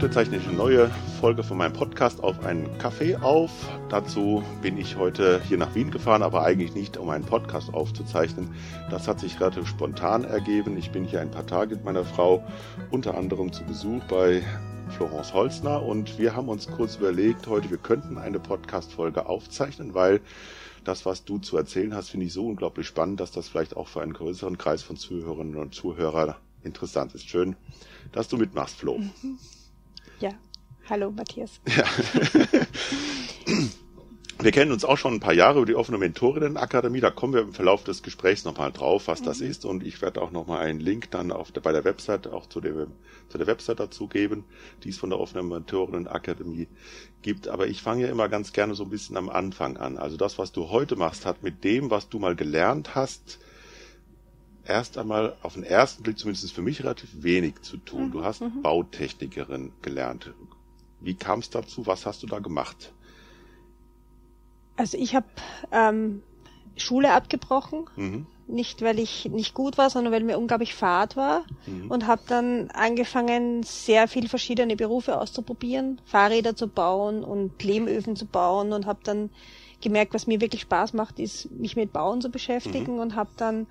Heute zeichne ich eine neue Folge von meinem Podcast auf einen Kaffee auf. Dazu bin ich heute hier nach Wien gefahren, aber eigentlich nicht, um einen Podcast aufzuzeichnen. Das hat sich relativ spontan ergeben. Ich bin hier ein paar Tage mit meiner Frau unter anderem zu Besuch bei Florence Holzner und wir haben uns kurz überlegt, heute wir könnten eine Podcast-Folge aufzeichnen, weil das, was du zu erzählen hast, finde ich so unglaublich spannend, dass das vielleicht auch für einen größeren Kreis von Zuhörerinnen und Zuhörern interessant ist. Schön, dass du mitmachst, Flo. Ja, hallo Matthias. Ja. Wir kennen uns auch schon ein paar Jahre über die offene Mentorinnenakademie. Da kommen wir im Verlauf des Gesprächs nochmal drauf, was mhm. das ist. Und ich werde auch nochmal einen Link dann auf der, bei der Website auch zu, dem, zu der Website dazu geben, die es von der offenen Mentorinnenakademie gibt. Aber ich fange ja immer ganz gerne so ein bisschen am Anfang an. Also das, was du heute machst, hat mit dem, was du mal gelernt hast, erst einmal auf den ersten Blick zumindest für mich relativ wenig zu tun. Du hast mhm. Bautechnikerin gelernt. Wie kam es dazu? Was hast du da gemacht? Also ich habe ähm, Schule abgebrochen. Mhm. Nicht, weil ich nicht gut war, sondern weil mir unglaublich fad war. Mhm. Und habe dann angefangen, sehr viel verschiedene Berufe auszuprobieren. Fahrräder zu bauen und Lehmöfen zu bauen. Und habe dann gemerkt, was mir wirklich Spaß macht, ist, mich mit Bauen zu beschäftigen. Mhm. Und habe dann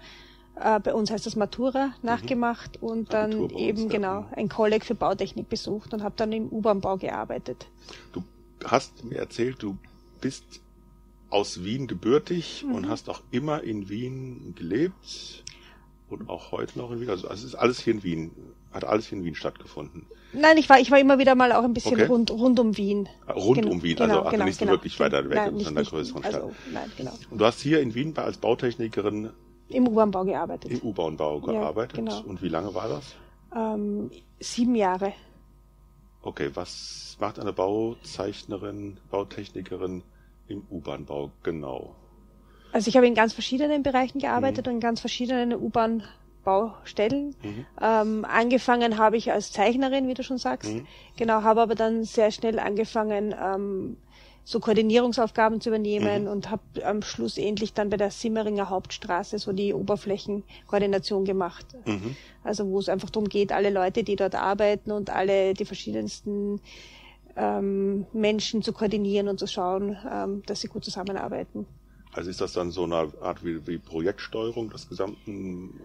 äh, bei uns heißt das Matura mhm. nachgemacht und dann eben uns, genau ein Kolleg für Bautechnik besucht und habe dann im U-Bahn-Bau gearbeitet. Du hast mir erzählt, du bist aus Wien gebürtig mhm. und hast auch immer in Wien gelebt und auch heute noch in Wien. Also es ist alles hier in Wien, hat alles hier in Wien stattgefunden. Nein, ich war, ich war immer wieder mal auch ein bisschen okay. rund, rund um Wien. Ah, rund genau, um Wien, also genau, ach, genau, nicht genau. wirklich weiter weg nein, von der größeren Stadt. Also, nein, genau. Und du hast hier in Wien als Bautechnikerin im U-Bahn-Bau gearbeitet. Im U-Bahn-Bau gearbeitet. Ja, genau. Und wie lange war das? Ähm, sieben Jahre. Okay, was macht eine Bauzeichnerin, Bautechnikerin im U-Bahn-Bau genau? Also ich habe in ganz verschiedenen Bereichen gearbeitet mhm. und in ganz verschiedenen U-Bahn-Baustellen. Mhm. Ähm, angefangen habe ich als Zeichnerin, wie du schon sagst. Mhm. Genau, habe aber dann sehr schnell angefangen, ähm, so Koordinierungsaufgaben zu übernehmen mhm. und habe am Schluss endlich dann bei der Simmeringer Hauptstraße so die Oberflächenkoordination gemacht. Mhm. Also wo es einfach darum geht, alle Leute, die dort arbeiten und alle die verschiedensten ähm, Menschen zu koordinieren und zu schauen, ähm, dass sie gut zusammenarbeiten. Also ist das dann so eine Art wie, wie Projektsteuerung des gesamten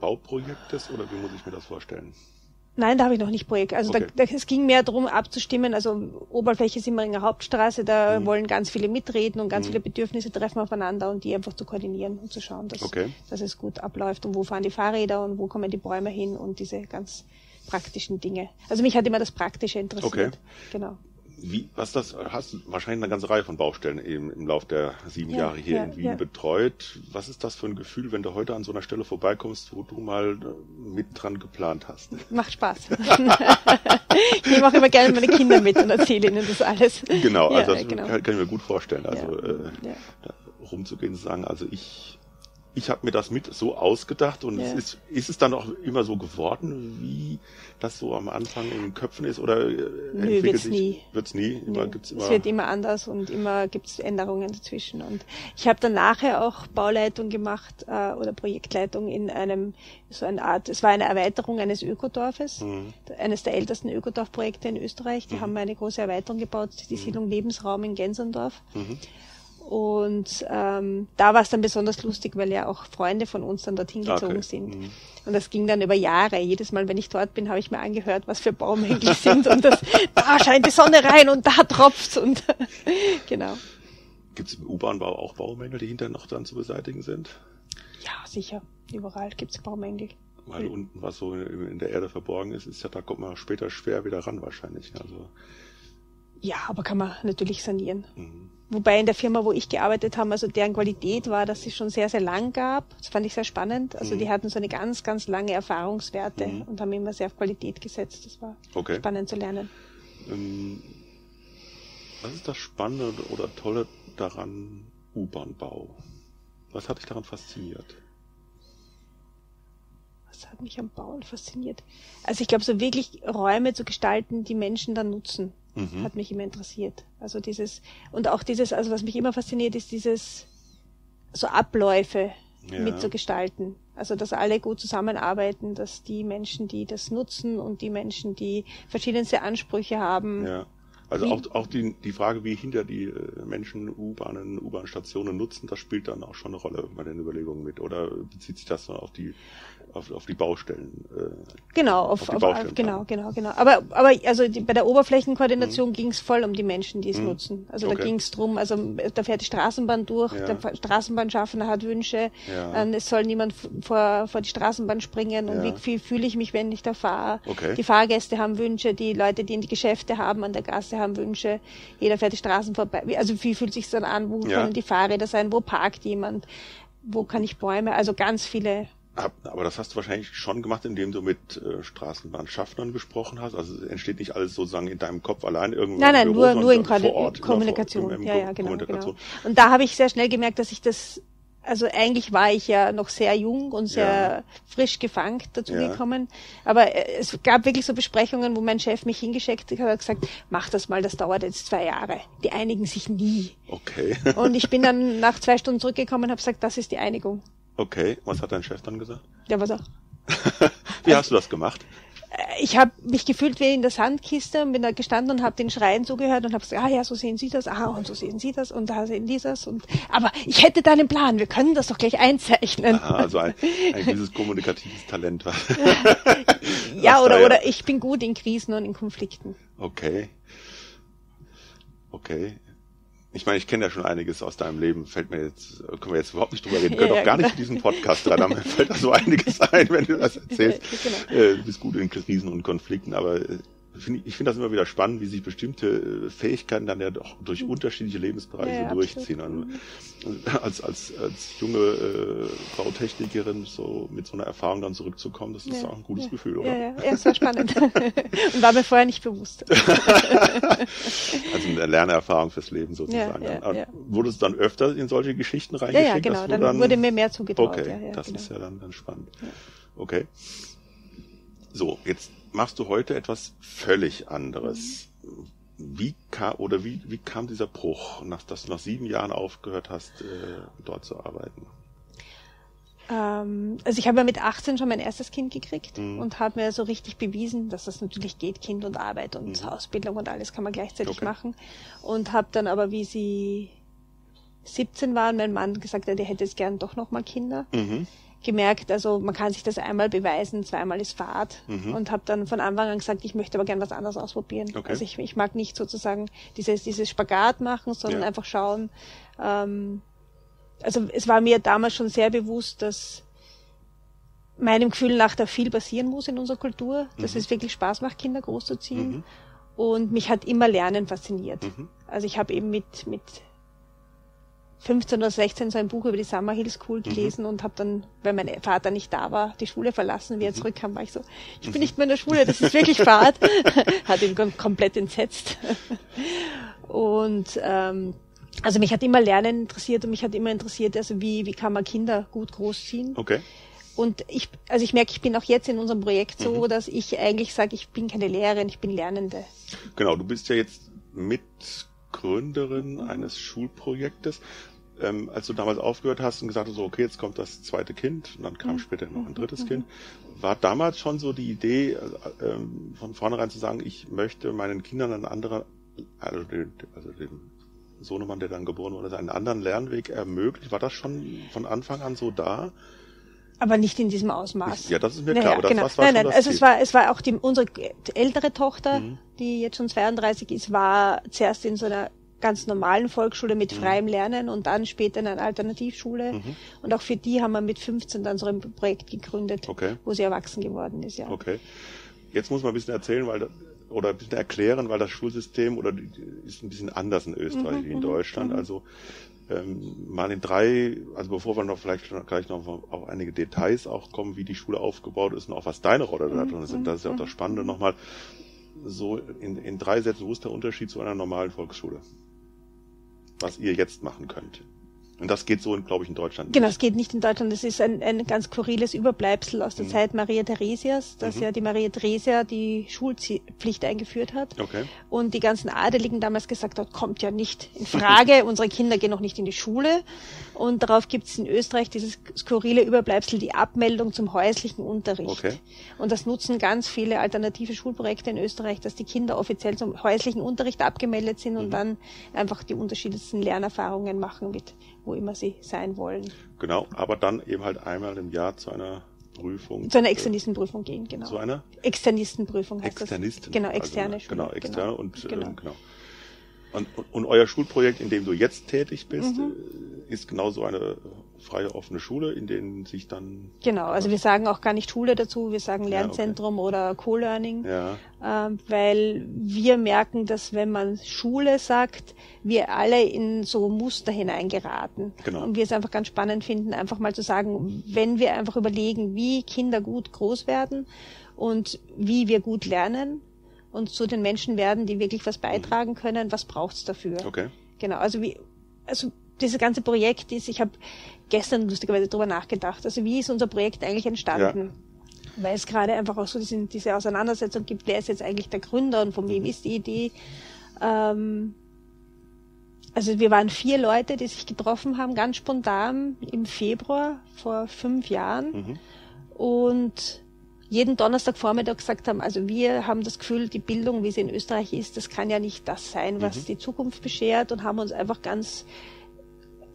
Bauprojektes oder wie muss ich mir das vorstellen? Nein, da habe ich noch nicht Projekt. Also okay. da, da, es ging mehr darum abzustimmen. Also Oberfläche sind wir in der Hauptstraße, da mhm. wollen ganz viele mitreden und ganz mhm. viele Bedürfnisse treffen aufeinander und die einfach zu koordinieren und zu schauen, dass, okay. dass es gut abläuft und wo fahren die Fahrräder und wo kommen die Bäume hin und diese ganz praktischen Dinge. Also mich hat immer das Praktische interessiert. Okay. Genau wie, was das, hast du wahrscheinlich eine ganze Reihe von Baustellen eben im Laufe der sieben ja, Jahre hier ja, in Wien ja. betreut. Was ist das für ein Gefühl, wenn du heute an so einer Stelle vorbeikommst, wo du mal äh, mit dran geplant hast? Macht Spaß. ich nehme auch immer gerne meine Kinder mit und erzähle ihnen das alles. Genau, also das genau. Kann, kann, ich mir gut vorstellen. Also äh, rumzugehen und zu sagen, also ich ich habe mir das mit so ausgedacht und ja. es ist, ist es dann auch immer so geworden, wie das so am Anfang in den Köpfen ist oder äh, Nö, wird's sich, nie. Wird's nie. Immer, gibt's immer es wird immer anders und immer gibt's Änderungen dazwischen. Und ich habe dann nachher auch Bauleitung gemacht äh, oder Projektleitung in einem so eine Art. Es war eine Erweiterung eines Ökodorfes, mhm. eines der ältesten Ökodorfprojekte in Österreich. Die mhm. haben eine große Erweiterung gebaut, die mhm. Siedlung Lebensraum in Gensendorf. Und ähm, da war es dann besonders lustig, weil ja auch Freunde von uns dann dorthin gezogen okay. sind. Mhm. Und das ging dann über Jahre. Jedes Mal, wenn ich dort bin, habe ich mir angehört, was für Baumängel sind. Und das, da scheint die Sonne rein und da tropft's. Und genau. Gibt es im U-Bahn-Bau auch Baumängel, die hinterher noch dann zu beseitigen sind? Ja, sicher. Überall gibt's Baumängel. Weil unten, was so in der Erde verborgen ist, ist ja, da kommt man später schwer wieder ran wahrscheinlich. Also ja, aber kann man natürlich sanieren. Mhm. Wobei in der Firma, wo ich gearbeitet habe, also deren Qualität war, dass es schon sehr, sehr lang gab. Das fand ich sehr spannend. Also mhm. die hatten so eine ganz, ganz lange Erfahrungswerte mhm. und haben immer sehr auf Qualität gesetzt. Das war okay. spannend zu lernen. Ähm, was ist das Spannende oder Tolle daran U-Bahn-Bau? Was hat dich daran fasziniert? Was hat mich am Bauen fasziniert? Also ich glaube, so wirklich Räume zu gestalten, die Menschen dann nutzen mhm. hat mich immer interessiert. Also dieses, und auch dieses, also was mich immer fasziniert, ist dieses, so Abläufe ja. mitzugestalten. Also dass alle gut zusammenarbeiten, dass die Menschen, die das nutzen und die Menschen, die verschiedenste Ansprüche haben, ja. Also auch, auch die, die Frage, wie hinter die äh, Menschen U-Bahnen, U-Bahn-Stationen nutzen, das spielt dann auch schon eine Rolle bei den Überlegungen mit. Oder bezieht sich das dann auf die auf, auf die Baustellen. Äh, genau, auf, auf, auf genau, genau, genau. Aber, aber also die, bei der Oberflächenkoordination mhm. ging es voll um die Menschen, die es mhm. nutzen. Also okay. da ging es drum, also da fährt die Straßenbahn durch, ja. der Straßenbahnschaffner hat Wünsche, ja. ähm, es soll niemand vor, vor die Straßenbahn springen und ja. wie viel fühle ich mich, wenn ich da fahre. Okay. Die Fahrgäste haben Wünsche, die Leute, die in die Geschäfte haben, an der Gasse haben Wünsche, jeder fährt die Straßen vorbei. Also wie fühlt sich dann an, wo können die Fahrräder sein, wo parkt jemand, wo kann ich Bäume, also ganz viele aber das hast du wahrscheinlich schon gemacht, indem du mit äh, Straßenbahnschaffnern gesprochen hast. Also entsteht nicht alles sozusagen in deinem Kopf allein irgendwo. Nein, nein, Büro, nur, nur in vor Ort, Kommunikation. Vor, ja, ja, genau, genau. Und da habe ich sehr schnell gemerkt, dass ich das, also eigentlich war ich ja noch sehr jung und sehr ja. frisch gefangt dazu ja. gekommen. Aber äh, es gab wirklich so Besprechungen, wo mein Chef mich hingeschickt hat und gesagt, mach das mal, das dauert jetzt zwei Jahre. Die einigen sich nie. Okay. und ich bin dann nach zwei Stunden zurückgekommen und habe gesagt, das ist die Einigung. Okay, was hat dein Chef dann gesagt? Ja, was auch. wie hast du das gemacht? Äh, ich habe mich gefühlt wie in der Sandkiste und bin da gestanden und habe den Schreien zugehört und habe gesagt, ah ja, so sehen Sie das, ah und so sehen Sie das und da sehen die das und aber ich hätte da einen Plan, wir können das doch gleich einzeichnen. Aha, also ein, ein dieses kommunikatives Talent. ja, oder, ja. oder ich bin gut in Krisen und in Konflikten. Okay. Okay. Ich meine, ich kenne ja schon einiges aus deinem Leben, fällt mir jetzt, können wir jetzt überhaupt nicht drüber reden, können ja, auch gar genau. nicht in diesen Podcast dran, aber mir fällt da so einiges ein, wenn du das erzählst. genau. äh, du bist gut in Krisen und Konflikten, aber äh, find ich, ich finde das immer wieder spannend, wie sich bestimmte äh, Fähigkeiten dann ja doch durch mhm. unterschiedliche Lebensbereiche ja, durchziehen. Und, und als, als, als junge äh, Frau Technikerin so mit so einer Erfahrung dann zurückzukommen, das ist ja, auch ein gutes ja, Gefühl, oder? Ja, ja, ja, es war spannend. und war mir vorher nicht bewusst. also eine Lernerfahrung fürs Leben sozusagen. Ja, ja. Wurdest du dann öfter in solche Geschichten reingeschickt? Ja, ja genau, dann, dann, wurde mir mehr zugetraut. Okay, das genau. ist ja dann, dann spannend. Okay. So, jetzt machst du heute etwas völlig anderes. Wie kam, oder wie, wie kam dieser Bruch, nach, dass du nach sieben Jahren aufgehört hast, äh, dort zu arbeiten? Ähm, also ich habe ja mit 18 schon mein erstes Kind gekriegt mhm. und habe mir so richtig bewiesen, dass das natürlich geht, Kind und Arbeit und mhm. Ausbildung und alles kann man gleichzeitig okay. machen. Und habe dann aber, wie sie 17 waren, mein Mann gesagt, der hätte jetzt gern doch nochmal Kinder. Mhm gemerkt, also man kann sich das einmal beweisen, zweimal ist Fahrt mhm. und habe dann von Anfang an gesagt, ich möchte aber gern was anderes ausprobieren. Okay. Also ich, ich mag nicht sozusagen dieses, dieses Spagat machen, sondern ja. einfach schauen. Ähm, also es war mir damals schon sehr bewusst, dass meinem Gefühl nach da viel passieren muss in unserer Kultur, dass mhm. es wirklich Spaß macht, Kinder großzuziehen. Mhm. Und mich hat immer Lernen fasziniert. Mhm. Also ich habe eben mit, mit 15 oder 16 so ein Buch über die Summer Hill School mhm. gelesen mhm. und habe dann, weil mein Vater nicht da war, die Schule verlassen. Wie er mhm. zurückkam, war ich so, ich bin nicht mehr in der Schule, das ist wirklich Fahrt. hat ihn komplett entsetzt. und ähm, also mich hat immer Lernen interessiert und mich hat immer interessiert, also wie, wie kann man Kinder gut großziehen. Okay. Und ich, also ich merke, ich bin auch jetzt in unserem Projekt so, mhm. dass ich eigentlich sage, ich bin keine Lehrerin, ich bin Lernende. Genau, du bist ja jetzt Mitgründerin eines Schulprojektes ähm, als du damals aufgehört hast und gesagt hast, so, okay, jetzt kommt das zweite Kind und dann kam später noch ein drittes mhm. Kind, war damals schon so die Idee, äh, ähm, von vornherein zu sagen, ich möchte meinen Kindern einen anderen, also, den, also dem Sohnemann, der dann geboren wurde, einen anderen Lernweg ermöglichen? War das schon von Anfang an so da? Aber nicht in diesem Ausmaß. Ja, das ist mir klar. Naja, aber genau. das, was war nein, nein, also es war, es war auch die, unsere ältere Tochter, mhm. die jetzt schon 32 ist, war zuerst in so einer ganz normalen Volksschule mit mhm. freiem Lernen und dann später in einer Alternativschule. Mhm. Und auch für die haben wir mit 15 dann so ein Projekt gegründet, okay. wo sie erwachsen geworden ist, ja. Okay. Jetzt muss man ein bisschen erzählen, weil oder ein bisschen erklären, weil das Schulsystem oder ist ein bisschen anders in Österreich mhm, wie in mhm, Deutschland. Mhm. Also ähm, mal in drei, also bevor wir noch vielleicht gleich noch auf einige Details auch kommen, wie die Schule aufgebaut ist und auch was deine Rolle da drin ist. Das ist ja auch das Spannende nochmal. So in, in drei Sätzen, wo ist der Unterschied zu einer normalen Volksschule? was ihr jetzt machen könnt. Und das geht so, glaube ich, in Deutschland. Genau, es geht nicht in Deutschland. Das ist ein, ein ganz skurriles Überbleibsel aus der mhm. Zeit Maria Theresias, dass mhm. ja die Maria Theresia die Schulpflicht eingeführt hat. Okay. Und die ganzen Adeligen damals gesagt hat, kommt ja nicht in Frage, unsere Kinder gehen noch nicht in die Schule. Und darauf gibt es in Österreich dieses skurrile Überbleibsel, die Abmeldung zum häuslichen Unterricht. Okay. Und das nutzen ganz viele alternative Schulprojekte in Österreich, dass die Kinder offiziell zum häuslichen Unterricht abgemeldet sind und mhm. dann einfach die unterschiedlichsten Lernerfahrungen machen mit wo immer sie sein wollen. Genau, aber dann eben halt einmal im Jahr zu einer Prüfung. Zu einer Externistenprüfung gehen, genau. Zu einer? Externistenprüfung heißt Externisten. das. Genau, externe also, Genau, externe genau. und genau. Ähm, genau. Und, und, und, euer Schulprojekt, in dem du jetzt tätig bist, mhm. Äh, ist genauso eine freie offene Schule, in denen sich dann. Genau, also wir sagen auch gar nicht Schule dazu, wir sagen Lernzentrum ja, okay. oder Co-Learning, ja. äh, weil wir merken, dass wenn man Schule sagt, wir alle in so Muster hineingeraten. Genau. Und wir es einfach ganz spannend finden, einfach mal zu sagen, wenn wir einfach überlegen, wie Kinder gut groß werden und wie wir gut lernen und zu den Menschen werden, die wirklich was beitragen können, was braucht's dafür? Okay. Genau, also wie, also dieses ganze Projekt ist, ich habe gestern lustigerweise darüber nachgedacht. Also wie ist unser Projekt eigentlich entstanden? Ja. Weil es gerade einfach auch so diese, diese Auseinandersetzung gibt, wer ist jetzt eigentlich der Gründer und von wem mhm. ist die Idee? Ähm, also wir waren vier Leute, die sich getroffen haben, ganz spontan im Februar vor fünf Jahren. Mhm. Und jeden Donnerstagvormittag gesagt haben, also wir haben das Gefühl, die Bildung, wie sie in Österreich ist, das kann ja nicht das sein, was mhm. die Zukunft beschert und haben uns einfach ganz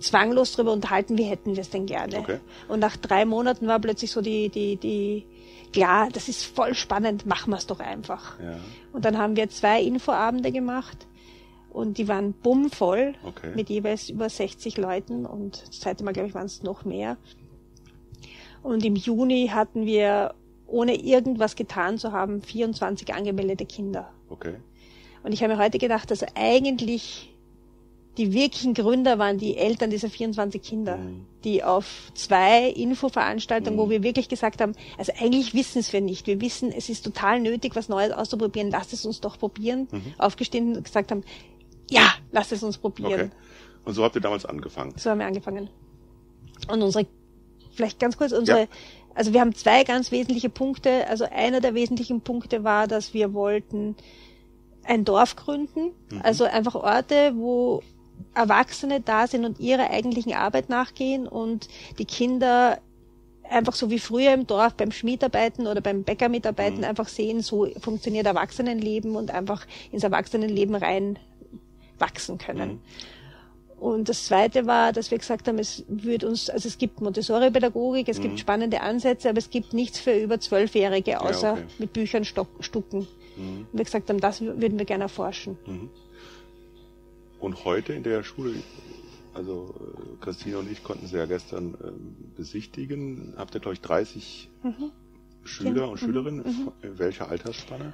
zwanglos darüber unterhalten, wie hätten wir es denn gerne. Okay. Und nach drei Monaten war plötzlich so die, die, die, klar, das ist voll spannend, machen wir es doch einfach. Ja. Und dann haben wir zwei Infoabende gemacht und die waren bummvoll okay. mit jeweils über 60 Leuten und das zweite Mal, glaube ich, waren es noch mehr. Und im Juni hatten wir, ohne irgendwas getan zu haben, 24 angemeldete Kinder. Okay. Und ich habe mir heute gedacht, also eigentlich die wirklichen Gründer waren die Eltern dieser 24 Kinder, mhm. die auf zwei Infoveranstaltungen, mhm. wo wir wirklich gesagt haben, also eigentlich wissen es wir nicht. Wir wissen, es ist total nötig, was Neues auszuprobieren. Lasst es uns doch probieren. Mhm. Aufgestehen und gesagt haben, ja, lasst es uns probieren. Okay. Und so habt ihr damals angefangen? So haben wir angefangen. Und unsere, vielleicht ganz kurz, unsere, ja. also wir haben zwei ganz wesentliche Punkte. Also einer der wesentlichen Punkte war, dass wir wollten ein Dorf gründen. Mhm. Also einfach Orte, wo Erwachsene da sind und ihrer eigentlichen Arbeit nachgehen und die Kinder einfach so wie früher im Dorf beim Schmiedarbeiten oder beim Bäcker mitarbeiten mhm. einfach sehen, so funktioniert Erwachsenenleben und einfach ins Erwachsenenleben rein wachsen können. Mhm. Und das zweite war, dass wir gesagt haben, es wird uns, also es gibt Montessori-Pädagogik, es mhm. gibt spannende Ansätze, aber es gibt nichts für über Zwölfjährige, außer ja, okay. mit Büchern stucken. Mhm. Und wir gesagt haben, das würden wir gerne erforschen. Mhm. Und heute in der Schule, also äh, Christine und ich konnten sie ja gestern ähm, besichtigen. Habt ihr, glaube ich, 30 mhm. Schüler und Schülerinnen? Mhm. In welcher Altersspanne?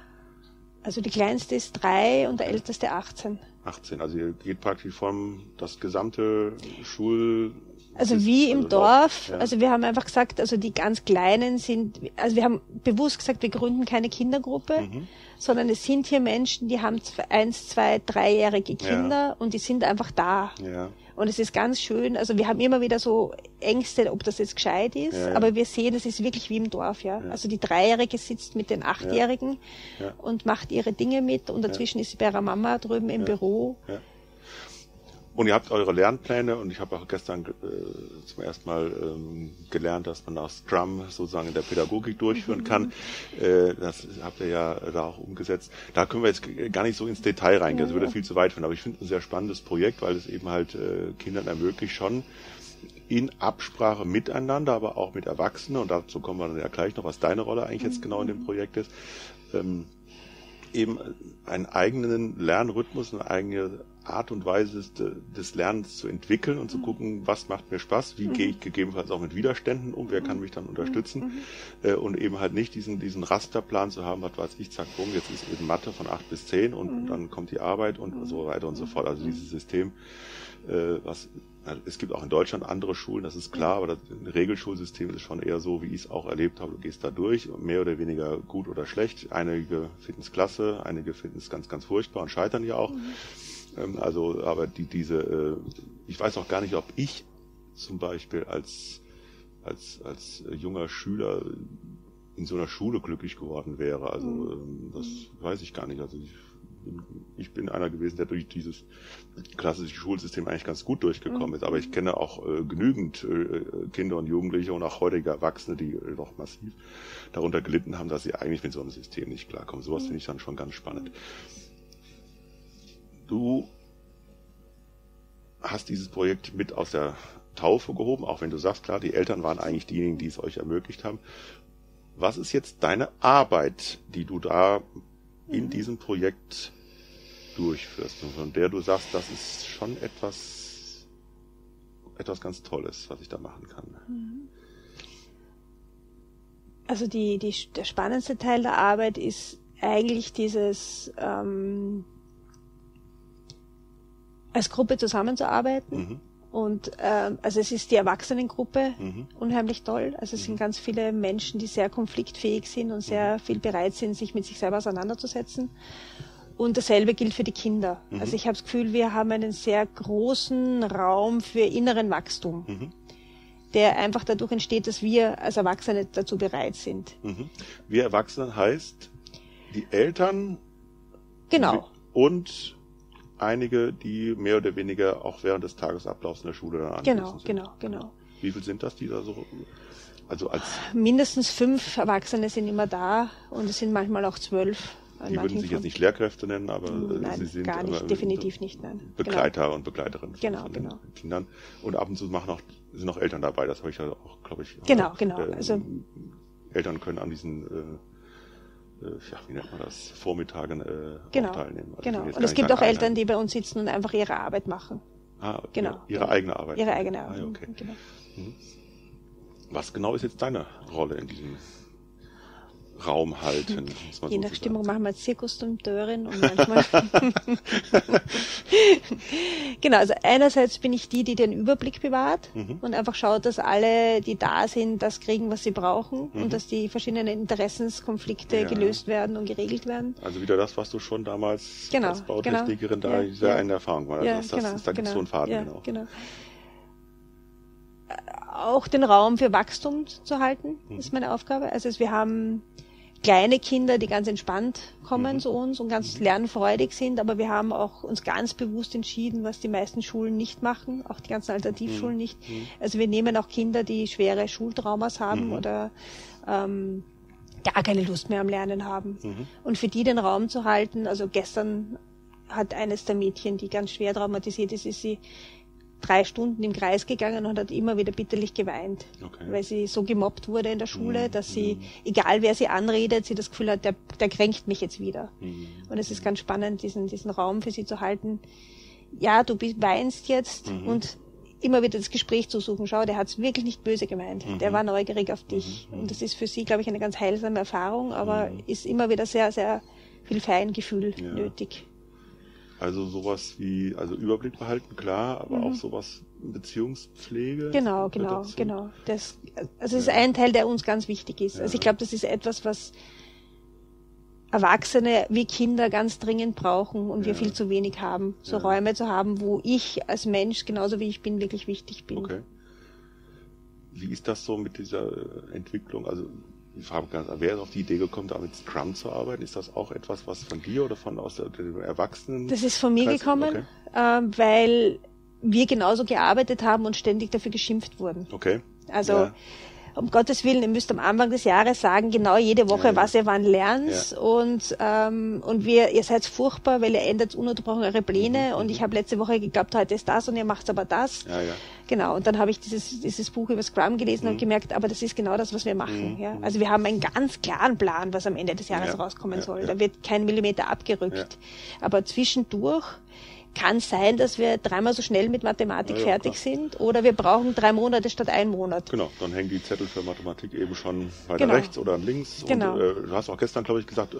Also die kleinste ist drei und der älteste 18. 18, also ihr geht praktisch vom das gesamte Schul also wie im Dorf, ja. also wir haben einfach gesagt, also die ganz Kleinen sind, also wir haben bewusst gesagt, wir gründen keine Kindergruppe, mhm. sondern es sind hier Menschen, die haben eins, zwei, dreijährige Kinder ja. und die sind einfach da. Ja. Und es ist ganz schön, also wir haben immer wieder so Ängste, ob das jetzt gescheit ist, ja, ja. aber wir sehen, es ist wirklich wie im Dorf, ja. ja. Also die Dreijährige sitzt mit den Achtjährigen und macht ihre Dinge mit und dazwischen ist sie bei ihrer Mama drüben im Büro. Und ihr habt eure Lernpläne und ich habe auch gestern äh, zum ersten Mal ähm, gelernt, dass man auch Scrum sozusagen in der Pädagogik durchführen mhm. kann. Äh, das habt ihr ja da auch umgesetzt. Da können wir jetzt gar nicht so ins Detail reingehen, das würde viel zu weit führen. Aber ich finde es ein sehr spannendes Projekt, weil es eben halt äh, Kindern ermöglicht schon in Absprache miteinander, aber auch mit Erwachsenen, und dazu kommen wir dann ja gleich noch, was deine Rolle eigentlich jetzt genau in dem mhm. Projekt ist, ähm, eben einen eigenen Lernrhythmus, eine eigene Art und Weise des Lernens zu entwickeln und zu mhm. gucken, was macht mir Spaß, wie mhm. gehe ich gegebenenfalls auch mit Widerständen um, wer kann mhm. mich dann unterstützen mhm. äh, und eben halt nicht diesen, diesen Rasterplan zu haben, was weiß ich, zack, bumm, jetzt ist eben Mathe von acht bis zehn und, mhm. dann kommt die Arbeit und so weiter und so fort. Also dieses System, äh, was es gibt auch in Deutschland andere Schulen, das ist klar, aber das Regelschulsystem ist schon eher so, wie ich es auch erlebt habe. Du gehst da durch, mehr oder weniger gut oder schlecht. Einige finden es klasse, einige finden es ganz, ganz furchtbar und scheitern ja auch. Mhm. Ähm, also, aber die, diese, äh, ich weiß auch gar nicht, ob ich zum Beispiel als, als, als junger Schüler in so einer Schule glücklich geworden wäre. Also Mhm. ähm, das weiß ich gar nicht. Also ich, ich bin einer gewesen, der durch dieses klassische Schulsystem eigentlich ganz gut durchgekommen Mhm. ist. Aber ich kenne auch äh, genügend äh, Kinder und Jugendliche und auch heutige Erwachsene, die äh, doch massiv darunter gelitten haben, dass sie eigentlich mit so einem System nicht klarkommen. Sowas finde ich dann schon ganz spannend. Du hast dieses Projekt mit aus der Taufe gehoben, auch wenn du sagst, klar, die Eltern waren eigentlich diejenigen, die es euch ermöglicht haben. Was ist jetzt deine Arbeit, die du da in diesem Projekt durchführst und von der du sagst, das ist schon etwas, etwas ganz Tolles, was ich da machen kann? Also die, die, der spannendste Teil der Arbeit ist eigentlich dieses ähm, als Gruppe zusammenzuarbeiten. Mhm. Und ähm, also es ist die Erwachsenengruppe Mhm. unheimlich toll. Also es sind ganz viele Menschen, die sehr konfliktfähig sind und sehr viel bereit sind, sich mit sich selber auseinanderzusetzen. Und dasselbe gilt für die Kinder. Mhm. Also ich habe das Gefühl, wir haben einen sehr großen Raum für inneren Wachstum, Mhm. der einfach dadurch entsteht, dass wir als Erwachsene dazu bereit sind. Mhm. Wir Erwachsene heißt die Eltern Genau. und einige, die mehr oder weniger auch während des Tagesablaufs in der Schule dann anwesend Genau, sind. genau, genau. Wie viel sind das, die da so, also als, Mindestens fünf Erwachsene sind immer da und es sind manchmal auch zwölf. die würden sich jetzt nicht Lehrkräfte nennen, aber äh, Nein, sie sind gar nicht, definitiv nicht, nein. Begleiter und Begleiterinnen von, Genau, von den genau. Kindern. Und ab und zu machen auch, sind auch Eltern dabei, das habe ich ja auch, glaube ich. Genau, auch, genau, äh, also- Eltern können an diesen, äh, ja, wie nennt man das, Vormittagen äh, Genau, teilnehmen. Also genau. Und es gibt auch Eltern, die bei uns sitzen und einfach ihre Arbeit machen. ah, Genau. ihre, genau. eigene Arbeit. Ihre eigene Ah, Arbeit. ja, okay. genau. Was genau ist jetzt deine Rolle in diesem Raum halten? Je so nach Stimmung machen wir Zirkusdompteurin und manchmal. genau, also einerseits bin ich die, die den Überblick bewahrt Mhm. und einfach schaut, dass alle, die da sind, das kriegen, was sie brauchen Mhm. und dass die verschiedenen Interessenskonflikte Ja. gelöst werden und geregelt werden. Also wieder das, was du schon damals Genau, als Bautechnikerin da genau. Ja, sehr ja. eine Erfahrung war. Ja, das, das, genau, ist, da gibt es genau. so einen Faden, ja, genau. genau. Äh, Auch den Raum für Wachstum zu halten, Mhm. ist meine Aufgabe. Also wir haben kleine Kinder, die ganz entspannt kommen Mhm. zu uns und ganz lernfreudig sind, aber wir haben auch uns ganz bewusst entschieden, was die meisten Schulen nicht machen, auch die ganzen Alternativschulen Mhm. nicht. Also wir nehmen auch Kinder, die schwere Schultraumas haben Mhm. oder ähm, gar keine Lust mehr am Lernen haben. Mhm. Und für die den Raum zu halten, also gestern hat eines der Mädchen, die ganz schwer traumatisiert ist, ist sie drei Stunden im Kreis gegangen und hat immer wieder bitterlich geweint, Okay. weil sie so gemobbt wurde in der Schule, Mhm. dass sie, egal wer sie anredet, sie das Gefühl hat, der, der kränkt mich jetzt wieder. Mhm. Und es ist ganz spannend, diesen, diesen Raum für sie zu halten. Ja, du bist, weinst jetzt Mhm. und immer wieder das Gespräch zu suchen. Schau, der hat es wirklich nicht böse gemeint. Mhm. Der war neugierig auf dich. Mhm. Und das ist für sie, glaube ich, eine ganz heilsame Erfahrung, aber Mhm. ist immer wieder sehr, sehr viel Feingefühl Ja. nötig. Also sowas wie, also Überblick behalten, klar, aber Mhm. auch sowas Beziehungspflege. Genau, genau, dazu. genau. Das, also es ist Ja. ein Teil, der uns ganz wichtig ist. Also Ja. ich glaube, das ist etwas, was Erwachsene wie Kinder ganz dringend brauchen und wir Ja. viel zu wenig haben. So Ja. Räume zu haben, wo ich als Mensch, genauso wie ich bin, wirklich wichtig bin. Okay. Wie ist das so mit dieser äh, Entwicklung? Also ich frage ganz, wer ist auf die Idee gekommen, da mit Scrum zu arbeiten? Ist das auch etwas, was von dir oder von aus der, den Erwachsenen? Das ist von mir Kreis- gekommen, Okay. ähm, weil wir genauso gearbeitet haben und ständig dafür geschimpft wurden. okay. Also Ja. Um Gottes Willen, ihr müsst am Anfang des Jahres sagen, genau jede Woche, Ja, ja. was ihr wann lernt. Ja. Und, ähm, und wir, ihr seid furchtbar, weil ihr ändert ununterbrochen eure Pläne. Mhm, Und mhm. ich habe letzte Woche geglaubt, heute ist das und ihr macht aber das. Genau, und dann habe ich dieses, dieses Buch über Scrum gelesen Mhm. und gemerkt, aber das ist genau das, was wir machen. Mhm, Ja? mhm. Also wir haben einen ganz klaren Plan, was am Ende des Jahres Ja, rauskommen soll. Da wird kein Millimeter abgerückt. Aber zwischendurch kann sein, dass wir dreimal so schnell mit Mathematik Ja, fertig klar. sind oder wir brauchen drei Monate statt einen Monat. Genau, dann hängen die Zettel für Mathematik eben schon weiter Genau. rechts oder links. Genau. Und äh, du hast auch gestern, glaube ich, gesagt, äh,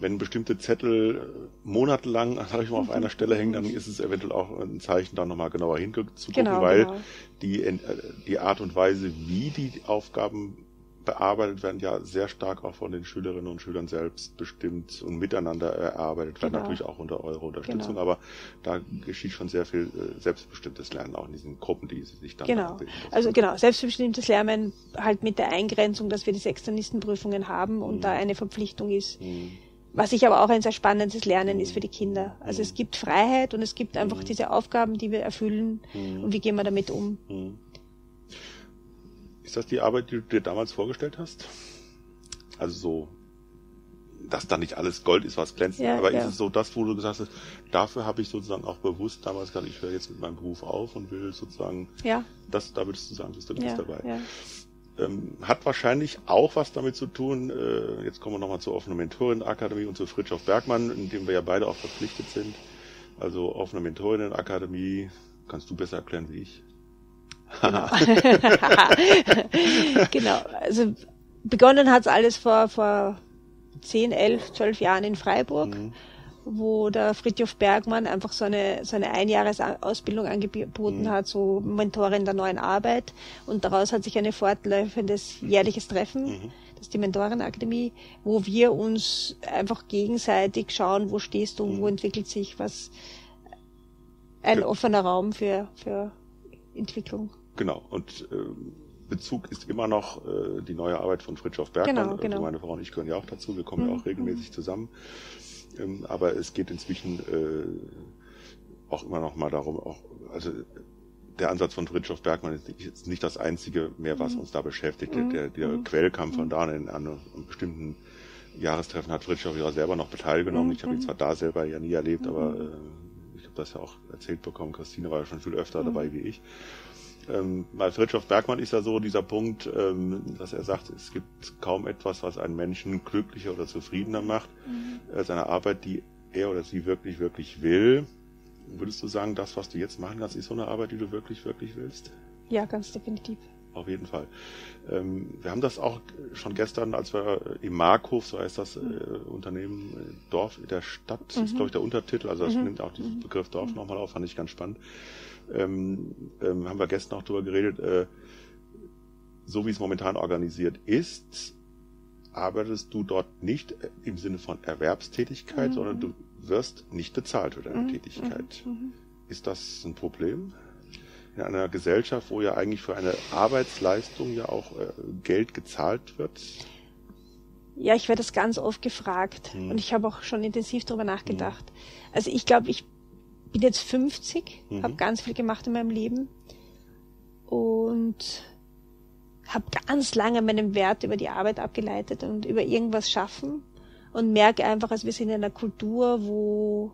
wenn bestimmte Zettel äh, monatelang, sag ich mal, auf einer Stelle hängen, dann ist es eventuell auch ein Zeichen, da nochmal genauer hinzugucken, Genau, weil genau. die, äh, die Art und Weise, wie die Aufgaben bearbeitet werden, ja sehr stark auch von den Schülerinnen und Schülern selbst bestimmt und miteinander erarbeitet werden, genau. natürlich auch unter eurer Unterstützung, genau. aber da geschieht schon sehr viel äh, selbstbestimmtes Lernen auch in diesen Gruppen, die sich dann Genau, also genau, selbstbestimmtes Lernen halt mit der Eingrenzung, dass wir diese Externistenprüfungen haben und mhm. da eine Verpflichtung ist. Mhm. Was ich aber auch ein sehr spannendes Lernen ist für die Kinder. Also es gibt Freiheit und es gibt einfach mhm. diese Aufgaben, die wir erfüllen mhm. und wie gehen wir damit um. Ist das die Arbeit, die du dir damals vorgestellt hast? Also so, dass da nicht alles Gold ist, was glänzt, ja, aber ja. ist es so das, wo du gesagt hast, dafür habe ich sozusagen auch bewusst damals gesagt, ich höre jetzt mit meinem Beruf auf und will sozusagen, ja. das, da würdest du sagen, bist du ja, dabei. Ähm, hat wahrscheinlich auch was damit zu tun, äh, jetzt kommen wir nochmal zur offenen Mentorenakademie und zu Fritjof Bergmann, in dem wir ja beide auch verpflichtet sind. Also offene Mentorinnenakademie, kannst du besser erklären wie ich. Genau. genau. Also begonnen hat's alles vor, vor 10, 11, 12 Jahren in Freiburg. Mhm wo der Fritjof Bergmann einfach so eine, so eine Einjahresausbildung angeboten mhm. hat, so Mentorin der neuen Arbeit. Und daraus hat sich ein fortlaufendes jährliches Treffen, mhm. das ist die Mentorenakademie, wo wir uns einfach gegenseitig schauen, wo stehst du, mhm. wo entwickelt sich was, ein offener Raum für, für Entwicklung. Genau. Und äh, Bezug ist immer noch äh, die neue Arbeit von Fritjof Bergmann. Genau, genau. Also meine Frau und ich gehören ja auch dazu. Wir kommen ja mhm. auch regelmäßig zusammen. Ähm, aber es geht inzwischen äh, auch immer noch mal darum, auch, also der Ansatz von Fritjof Bergmann ist nicht, nicht das einzige mehr, was mhm. uns da beschäftigt. Mhm. Der, der mhm. Quell kam von mhm. da in einem, einem bestimmten Jahrestreffen hat Fritjof ja selber noch teilgenommen. Ich habe ihn zwar da selber ja nie erlebt, aber äh, ich habe das ja auch erzählt bekommen. Christine war ja schon viel öfter dabei wie ich. Ähm, bei Fritjof Bergmann ist ja so dieser Punkt, ähm, dass er sagt, es gibt kaum etwas, was einen Menschen glücklicher oder zufriedener macht, mhm. als eine Arbeit, die er oder sie wirklich, wirklich will. Würdest du sagen, das, was du jetzt machen kannst, ist so eine Arbeit, die du wirklich, wirklich willst? Ja, ganz definitiv. Auf jeden Fall. Ähm, wir haben das auch schon gestern, als wir im Markhof, so heißt das äh, Unternehmen, äh, Dorf in der Stadt, mhm. ist glaube ich der Untertitel, also das mhm. nimmt auch diesen mhm. Begriff Dorf mhm. nochmal auf, fand ich ganz spannend ähm, ähm, haben wir gestern auch drüber geredet, äh, so wie es momentan organisiert ist, arbeitest du dort nicht im Sinne von Erwerbstätigkeit, mhm. sondern du wirst nicht bezahlt für deine mhm. Tätigkeit. Mhm. mhm. Ist das ein Problem? In einer Gesellschaft, wo ja eigentlich für eine Arbeitsleistung ja auch äh, Geld gezahlt wird? Ja, ich werde das ganz oft gefragt mhm. und ich habe auch schon intensiv darüber nachgedacht. Mhm. Also ich glaube, ich bin jetzt 50, mhm. habe ganz viel gemacht in meinem Leben und habe ganz lange meinen Wert über die Arbeit abgeleitet und über irgendwas schaffen und merke einfach, dass wir sind in einer Kultur, wo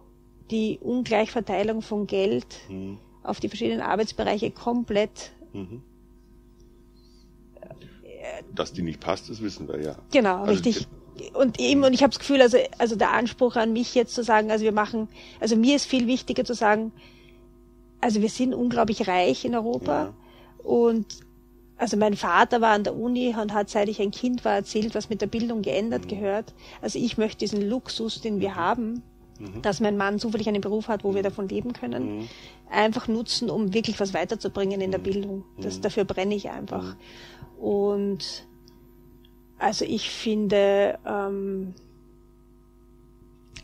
die Ungleichverteilung von Geld mhm. Auf die verschiedenen Arbeitsbereiche komplett mhm. Dass die nicht passt, das wissen wir ja. Genau, also richtig und eben, und ich habe das Gefühl, also, also der Anspruch an mich jetzt zu sagen, also wir machen, also mir ist viel wichtiger zu sagen, also wir sind unglaublich reich in Europa ja. und also mein Vater war an der Uni und hat, seit ich ein Kind war, erzählt, was mit der Bildung geändert mhm. gehört. Also ich möchte diesen Luxus, den wir mhm. haben, mhm. dass mein Mann zufällig einen Beruf hat, wo wir mhm. davon leben können, mhm. einfach nutzen, um wirklich was weiterzubringen in der mhm. Bildung. Das, dafür brenne ich einfach. Und also ich finde, ähm,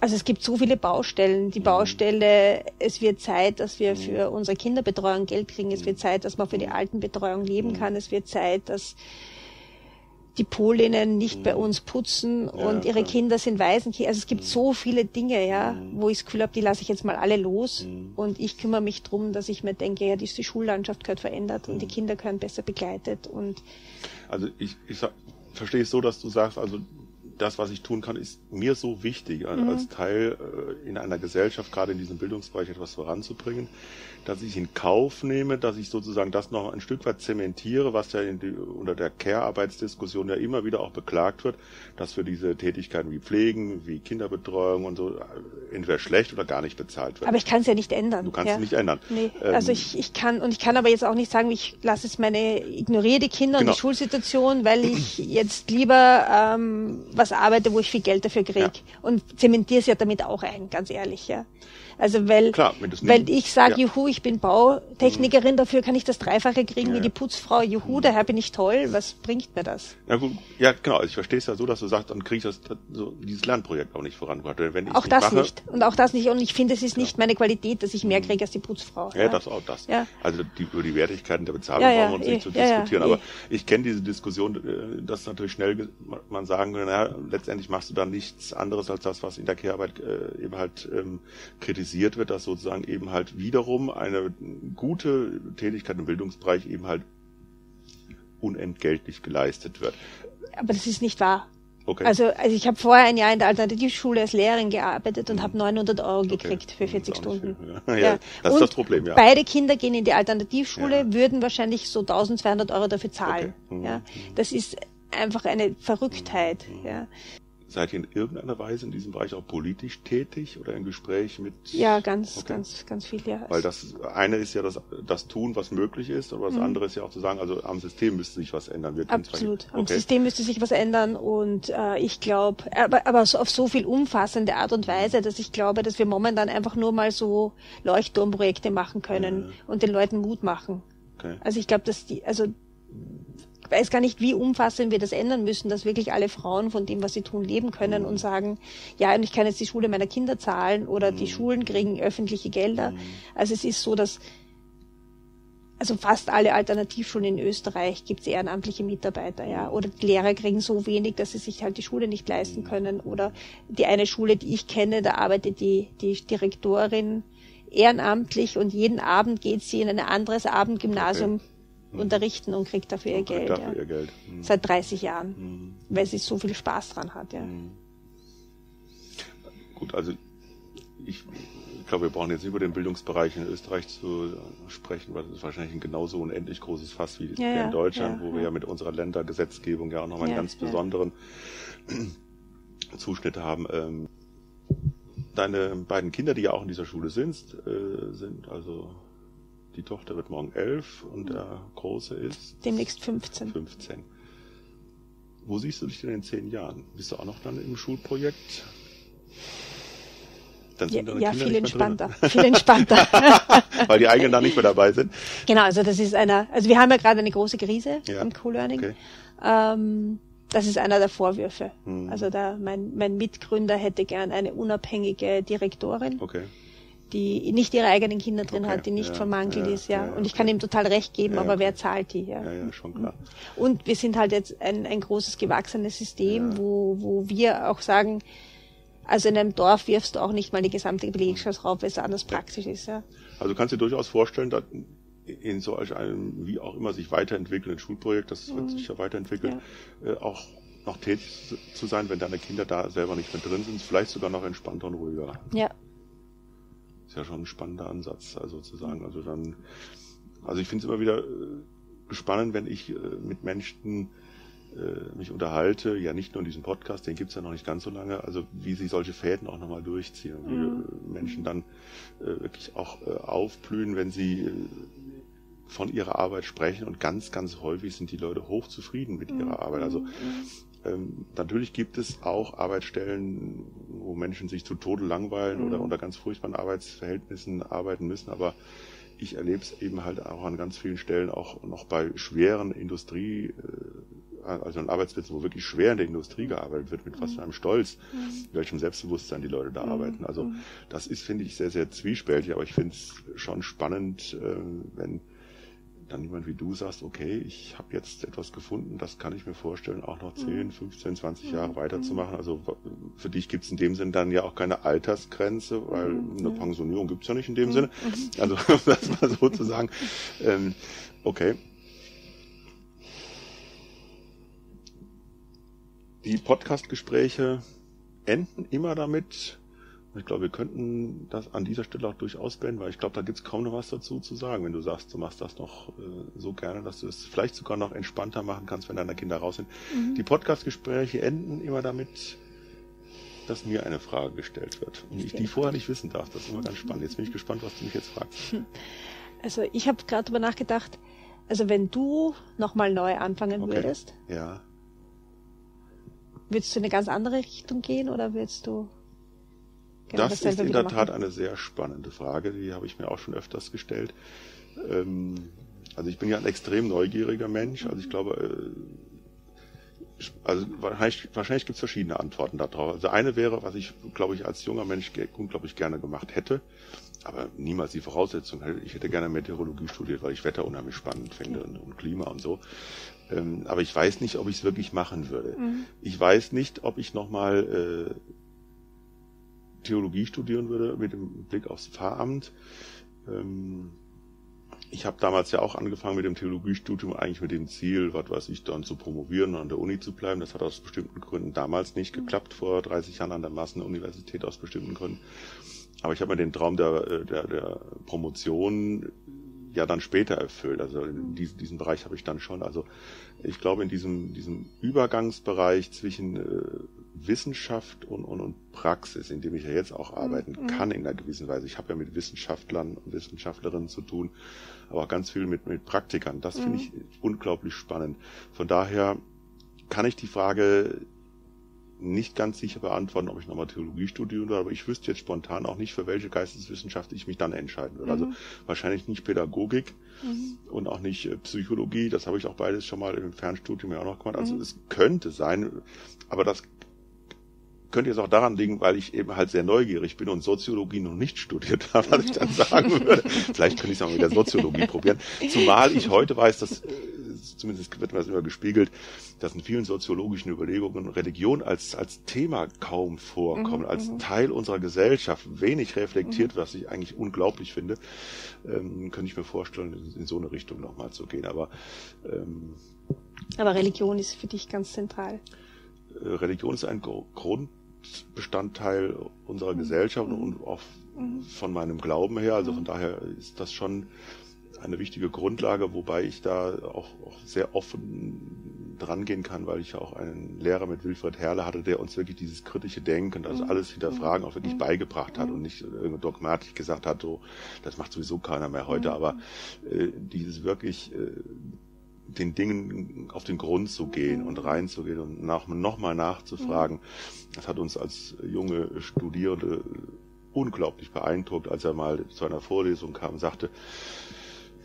also es gibt so viele Baustellen. Die mhm. Baustelle, es wird Zeit, dass wir für mhm. unsere Kinderbetreuung Geld kriegen. Es wird Zeit, dass man für die Altenbetreuung leben mhm. kann. Es wird Zeit, dass die Polinnen nicht bei uns putzen und ja, ihre klar. Kinder sind Waisenkinder. Also es gibt so viele Dinge, ja, wo ich das Gefühl habe, die lasse ich jetzt mal alle los. Und ich kümmere mich drum, dass ich mir denke, ja, die, die Schullandschaft gehört verändert und die Kinder gehören besser begleitet. Und also ich, ich sag, verstehe ich so, dass du sagst, also das, was ich tun kann, ist mir so wichtig, mhm. als Teil äh, in einer Gesellschaft, gerade in diesem Bildungsbereich etwas voranzubringen, dass ich in Kauf nehme, dass ich sozusagen das noch ein Stück weit zementiere, was ja die, unter der Care-Arbeitsdiskussion ja immer wieder auch beklagt wird, dass für diese Tätigkeiten wie Pflegen, wie Kinderbetreuung und so entweder schlecht oder gar nicht bezahlt wird. Aber ich kann es ja nicht ändern. Du kannst ja. es nicht ändern. Nee. Ähm, also ich, ich kann und ich kann aber jetzt auch nicht sagen, ich lasse es meine ignoriere die Kinder genau. und die Schulsituation, weil ich jetzt lieber ähm, was arbeite, wo ich viel Geld dafür kriege ja. und zementiere es ja damit auch ein, ganz ehrlich, ja. Also weil, Klar, weil nicht- ich sage, ja. juhu, ich bin Bautechnikerin, dafür kann ich das Dreifache kriegen Ja. Mhm. wie die Putzfrau, juhu, daher bin ich toll, was bringt mir das? Ja gut, ja genau, ich verstehe es ja so, dass du sagst, dann kriege ich das, so, dieses Lernprojekt auch nicht vorangebracht. Wenn ich Auch das mache, nicht. Und auch das nicht. Und ich finde, es ist nicht meine Qualität, dass ich mehr kriege als die Putzfrau. Ja, das auch das. Ja. Also die, über die Wertigkeiten der Bezahlung Ja, ja, brauchen wir uns nicht zu ja, ja, diskutieren. aber ich kenne diese Diskussion, äh, dass natürlich schnell man sagen kann, naja, letztendlich machst du dann nichts anderes als das, was in der Care-Arbeit äh, eben halt ähm, kritisiert wird, dass sozusagen eben halt wiederum eine gute Tätigkeit im Bildungsbereich eben halt unentgeltlich geleistet wird. Aber das ist nicht wahr. Okay. Also, also ich habe vorher ein Jahr in der Alternativschule als Lehrerin gearbeitet und habe 900 Euro gekriegt für Mhm, 40 ist auch nicht Stunden. ja. Ja, das ist Und das Problem, ja. Beide Kinder gehen in die Alternativschule, Ja. würden wahrscheinlich so 1200 Euro dafür zahlen. Okay. Mhm. Ja, das ist einfach eine Verrücktheit. Ja, Seid ihr in irgendeiner Weise in diesem Bereich auch politisch tätig oder in Gespräch mit? ja ganz, Okay. ganz, ganz viel. Ja. Weil das eine ist ja das, das Tun, was möglich ist, aber das Mhm. andere ist ja auch zu sagen, also am System müsste sich was ändern. Wir Absolut. vielleicht- Am Okay. System müsste sich was ändern und äh, ich glaube, aber, aber so auf so viel umfassende Art und Weise, dass ich glaube, dass wir momentan einfach nur mal so Leuchtturmprojekte machen können und den Leuten Mut machen. Okay. Also ich glaube, dass die, also weiß gar nicht, wie umfassend wir das ändern müssen, dass wirklich alle Frauen von dem, was sie tun, leben können und sagen, ja, und ich kann jetzt die Schule meiner Kinder zahlen oder die Schulen kriegen öffentliche Gelder. Also es ist so, dass also fast alle Alternativschulen in Österreich gibt es ehrenamtliche Mitarbeiter, ja. Oder die Lehrer kriegen so wenig, dass sie sich halt die Schule nicht leisten können. Oder die eine Schule, die ich kenne, da arbeitet die, die Direktorin ehrenamtlich und jeden Abend geht sie in ein anderes Abendgymnasium unterrichten und kriegt dafür ihr Geld. Dafür ja. ihr Geld. Hm. Seit 30 Jahren. Hm. Weil sie so viel Spaß dran hat, ja. Gut, also ich, glaube, wir brauchen jetzt nicht über den Bildungsbereich in Österreich zu sprechen, weil es ist wahrscheinlich ein genauso unendlich großes Fass wie Ja, in Deutschland, wo wir ja. mit unserer Ländergesetzgebung ja auch nochmal einen ganz besonderen Zuschnitt haben. Ähm, deine beiden Kinder, die ja auch in dieser Schule sind, äh, sind also die Tochter wird morgen elf und der Große ist Demnächst 15. 15. Wo siehst du dich denn in zehn Jahren? Bist du auch noch dann im Schulprojekt? Dann Ja, sind deine ja Kinder viel entspannter. Viel entspannter. Weil die eigenen da nicht mehr dabei sind. Genau, also das ist einer, also wir haben ja gerade eine große Krise Ja, im Co-Learning. okay. Ähm, das ist einer der Vorwürfe. Hm. Also da mein, mein Mitgründer hätte gern eine unabhängige Direktorin, Okay. Die nicht ihre eigenen Kinder drin Okay, hat, die nicht ja, vermangelt ja, ist, ja. ja, Und ich kann ihm total recht geben, aber wer zahlt die, ja. Ja, ja, schon klar. Und wir sind halt jetzt ein, ein großes gewachsenes System, wo, wo wir auch sagen, also in einem Dorf wirfst du auch nicht mal die gesamte Belegschaft rauf, weil es anders praktisch ist, ja. Also kannst du dir durchaus vorstellen, dass in so einem, wie auch immer sich weiterentwickelnden Schulprojekt, das wird sich ja weiterentwickeln, äh, auch noch tätig zu sein, wenn deine Kinder da selber nicht mehr drin sind, vielleicht sogar noch entspannter und ruhiger. Ja, Ist ja schon ein spannender Ansatz, also zu sagen, also dann, also ich finde es immer wieder äh, spannend, wenn ich äh, mit Menschen äh, mich unterhalte, ja nicht nur in diesem Podcast, den gibt's ja noch nicht ganz so lange, also wie sie solche Fäden auch nochmal durchziehen, wie äh, Menschen dann wirklich auch aufblühen, wenn sie von ihrer Arbeit sprechen. Und ganz, ganz häufig sind die Leute hochzufrieden mit ihrer Arbeit. Also ähm, natürlich gibt es auch Arbeitsstellen, wo Menschen sich zu Tode langweilen oder unter ganz furchtbaren Arbeitsverhältnissen arbeiten müssen, aber ich erlebe es eben halt auch an ganz vielen Stellen auch noch bei schweren Industrie, äh, also an Arbeitsplätzen, wo wirklich schwer in der Industrie gearbeitet wird, mit was für einem Stolz, mit welchem Selbstbewusstsein die Leute da arbeiten. Also das ist, finde ich, sehr, sehr zwiespältig, aber ich finde es schon spannend, äh, wenn dann jemand wie du sagst, okay, ich habe jetzt etwas gefunden, das kann ich mir vorstellen, auch noch 10, 15, 20 Jahre weiterzumachen. Also w- für dich gibt es in dem Sinn dann ja auch keine Altersgrenze, weil eine Pensionierung gibt es ja nicht in dem Sinne. Also das mal so zu sagen. Ähm, okay. Die Podcast-Gespräche enden immer damit, ich glaube, wir könnten das an dieser Stelle auch durchaus beenden, weil ich glaube, da gibt's kaum noch was dazu zu sagen, wenn du sagst, du machst das noch äh, so gerne, dass du es vielleicht sogar noch entspannter machen kannst, wenn deine Kinder raus sind. Die Podcast-Gespräche enden immer damit, dass mir eine Frage gestellt wird und ich die vorher nicht wissen darf. Das ist immer ganz spannend. Jetzt bin ich gespannt, was du mich jetzt fragst. also ich habe gerade drüber nachgedacht, also wenn du nochmal neu anfangen Okay. würdest, Ja. würdest du in eine ganz andere Richtung gehen oder würdest du genau das ist in der Tat eine sehr spannende Frage, die habe ich mir auch schon öfters gestellt. Ähm, also ich bin ja ein extrem neugieriger Mensch, also ich glaube, äh, also wahrscheinlich, wahrscheinlich gibt es verschiedene Antworten darauf. Also eine wäre, was ich, glaube ich, als junger Mensch unglaublich gerne gemacht hätte, aber niemals die Voraussetzung hätte. Ich hätte gerne Meteorologie studiert, weil ich Wetter unheimlich spannend finde und, und Klima und so. Ähm, aber ich weiß nicht, ob ich es wirklich machen würde. Mhm. Ich weiß nicht, ob ich nochmal äh, Theologie studieren würde mit dem Blick aufs Pfarramt. Ähm, ich habe damals ja auch angefangen mit dem Theologiestudium eigentlich mit dem Ziel, was weiß ich, dann zu promovieren und an der Uni zu bleiben. Das hat aus bestimmten Gründen damals nicht mhm. geklappt, vor 30 Jahren an der Massenuniversität aus bestimmten Gründen. Aber ich habe mir den Traum der, äh, der, der Promotion ja dann später erfüllt. Also in diesem, diesen Bereich habe ich dann schon. Also ich glaube, in diesem, diesem Übergangsbereich zwischen äh, Wissenschaft und, und, und Praxis, in dem ich ja jetzt auch arbeiten mhm. kann in einer gewissen Weise. Ich habe ja mit Wissenschaftlern und Wissenschaftlerinnen zu tun, aber auch ganz viel mit, mit Praktikern. Das mhm. finde ich unglaublich spannend. Von daher kann ich die Frage nicht ganz sicher beantworten, ob ich nochmal Theologie studieren würde, aber ich wüsste jetzt spontan auch nicht, für welche Geisteswissenschaft ich mich dann entscheiden würde. Also mhm. Also wahrscheinlich nicht Pädagogik mhm. und auch nicht äh, Psychologie. Das habe ich auch beides schon mal im Fernstudium ja auch noch gemacht. Also mhm. es könnte sein, aber das könnte jetzt auch daran liegen, weil ich eben halt sehr neugierig bin und Soziologie noch nicht studiert habe, was ich dann sagen würde. Vielleicht könnte ich es auch mit der Soziologie probieren. Zumal ich heute weiß, dass, äh, zumindest wird mir das immer gespiegelt, dass in vielen soziologischen Überlegungen Religion als, als Thema kaum vorkommt, mhm, als mhm. Teil unserer Gesellschaft wenig reflektiert, mhm. was ich eigentlich unglaublich finde. Ähm, könnte ich mir vorstellen, in, in so eine Richtung nochmal zu gehen. Aber, ähm, Aber Religion ist für dich ganz zentral. Äh, Religion ist ein Grundbestandteil unserer mhm. Gesellschaft mhm. und auch mhm. von meinem Glauben her. Also von daher ist das schon eine wichtige Grundlage, wobei ich da auch, auch sehr offen drangehen kann, weil ich ja auch einen Lehrer mit Wilfried Herrle hatte, der uns wirklich dieses kritische Denken, also alles hinterfragen, auch wirklich beigebracht hat und nicht irgendwie dogmatisch gesagt hat, so, das macht sowieso keiner mehr heute, aber äh, dieses wirklich äh, den Dingen auf den Grund zu gehen und reinzugehen und nach, nochmal nachzufragen. Das hat uns als junge Studierende unglaublich beeindruckt, als er mal zu einer Vorlesung kam und sagte,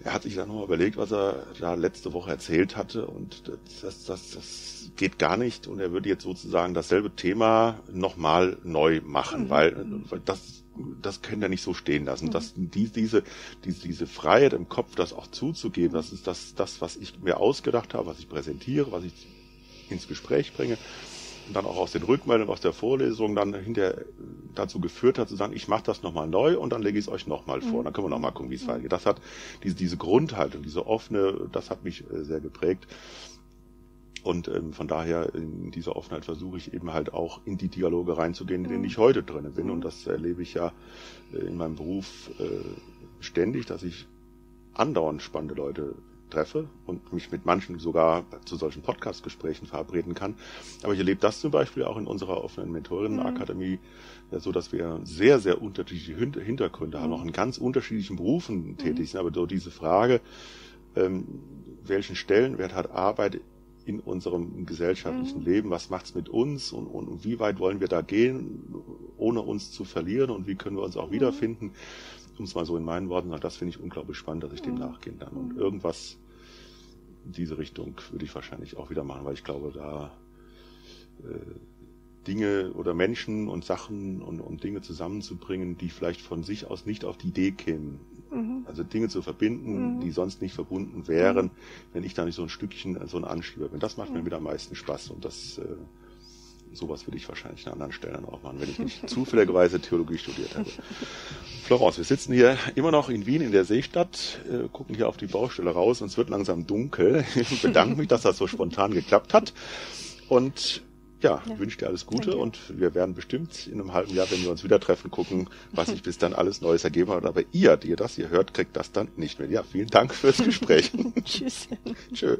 er hat sich dann nochmal überlegt, was er da letzte Woche erzählt hatte und das, das, das geht gar nicht und er würde jetzt sozusagen dasselbe Thema nochmal neu machen, mhm. weil, weil das das können wir nicht so stehen lassen. Mhm. Das, die, diese, diese, diese Freiheit im Kopf, das auch zuzugeben, das ist das, das, was ich mir ausgedacht habe, was ich präsentiere, was ich ins Gespräch bringe und dann auch aus den Rückmeldungen aus der Vorlesung dann hinterher dazu geführt hat, zu sagen, ich mache das nochmal neu und dann lege ich es euch nochmal vor. Mhm. Dann können wir nochmal gucken, wie es mhm. weitergeht. Das hat diese, diese Grundhaltung, diese offene, das hat mich äh, sehr geprägt. Und ähm, von daher in dieser Offenheit versuche ich eben halt auch in die Dialoge reinzugehen, in denen mhm. ich heute drin bin. Und mhm. das erlebe ich ja äh, in meinem Beruf äh, ständig, dass ich andauernd spannende Leute treffe und mich mit manchen sogar zu solchen Podcast-Gesprächen verabreden kann. Aber ich erlebe das zum Beispiel auch in unserer offenen Mentorinnenakademie, ja, so dass wir sehr, sehr unterschiedliche Hintergründe haben, auch in ganz unterschiedlichen Berufen tätig sind. Aber so diese Frage, ähm, welchen Stellenwert hat Arbeit in unserem gesellschaftlichen mhm. Leben, was macht's mit uns und, und, und, wie weit wollen wir da gehen, ohne uns zu verlieren und wie können wir uns auch mhm. wiederfinden, um es mal so in meinen Worten das finde ich unglaublich spannend, dass ich dem mhm. nachgehen kann. Und mhm. irgendwas in diese Richtung würde ich wahrscheinlich auch wieder machen, weil ich glaube, da äh, Dinge oder Menschen und Sachen und, und Dinge zusammenzubringen, die vielleicht von sich aus nicht auf die Idee kämen. Mhm. Also Dinge zu verbinden, mhm. die sonst nicht verbunden wären, mhm. wenn ich da nicht so ein Stückchen so ein Anschieber bin. Das macht mir mit am meisten Spaß und das äh, sowas würde ich wahrscheinlich an anderen Stellen auch machen, wenn ich nicht zufälligerweise Theologie studiert hätte. Florence, wir sitzen hier immer noch in Wien in der Seestadt, äh, gucken hier auf die Baustelle raus und es wird langsam dunkel. Ich bedanke mich, dass das so spontan geklappt hat. Und ja, ja. wünsche dir alles Gute Danke. und wir werden bestimmt in einem halben Jahr, wenn wir uns wieder treffen, gucken, was sich bis dann alles Neues ergeben hat. Aber ihr, die ihr das hier hört, kriegt das dann nicht mehr. Ja, vielen Dank fürs Gespräch. Tschüss. Tschö.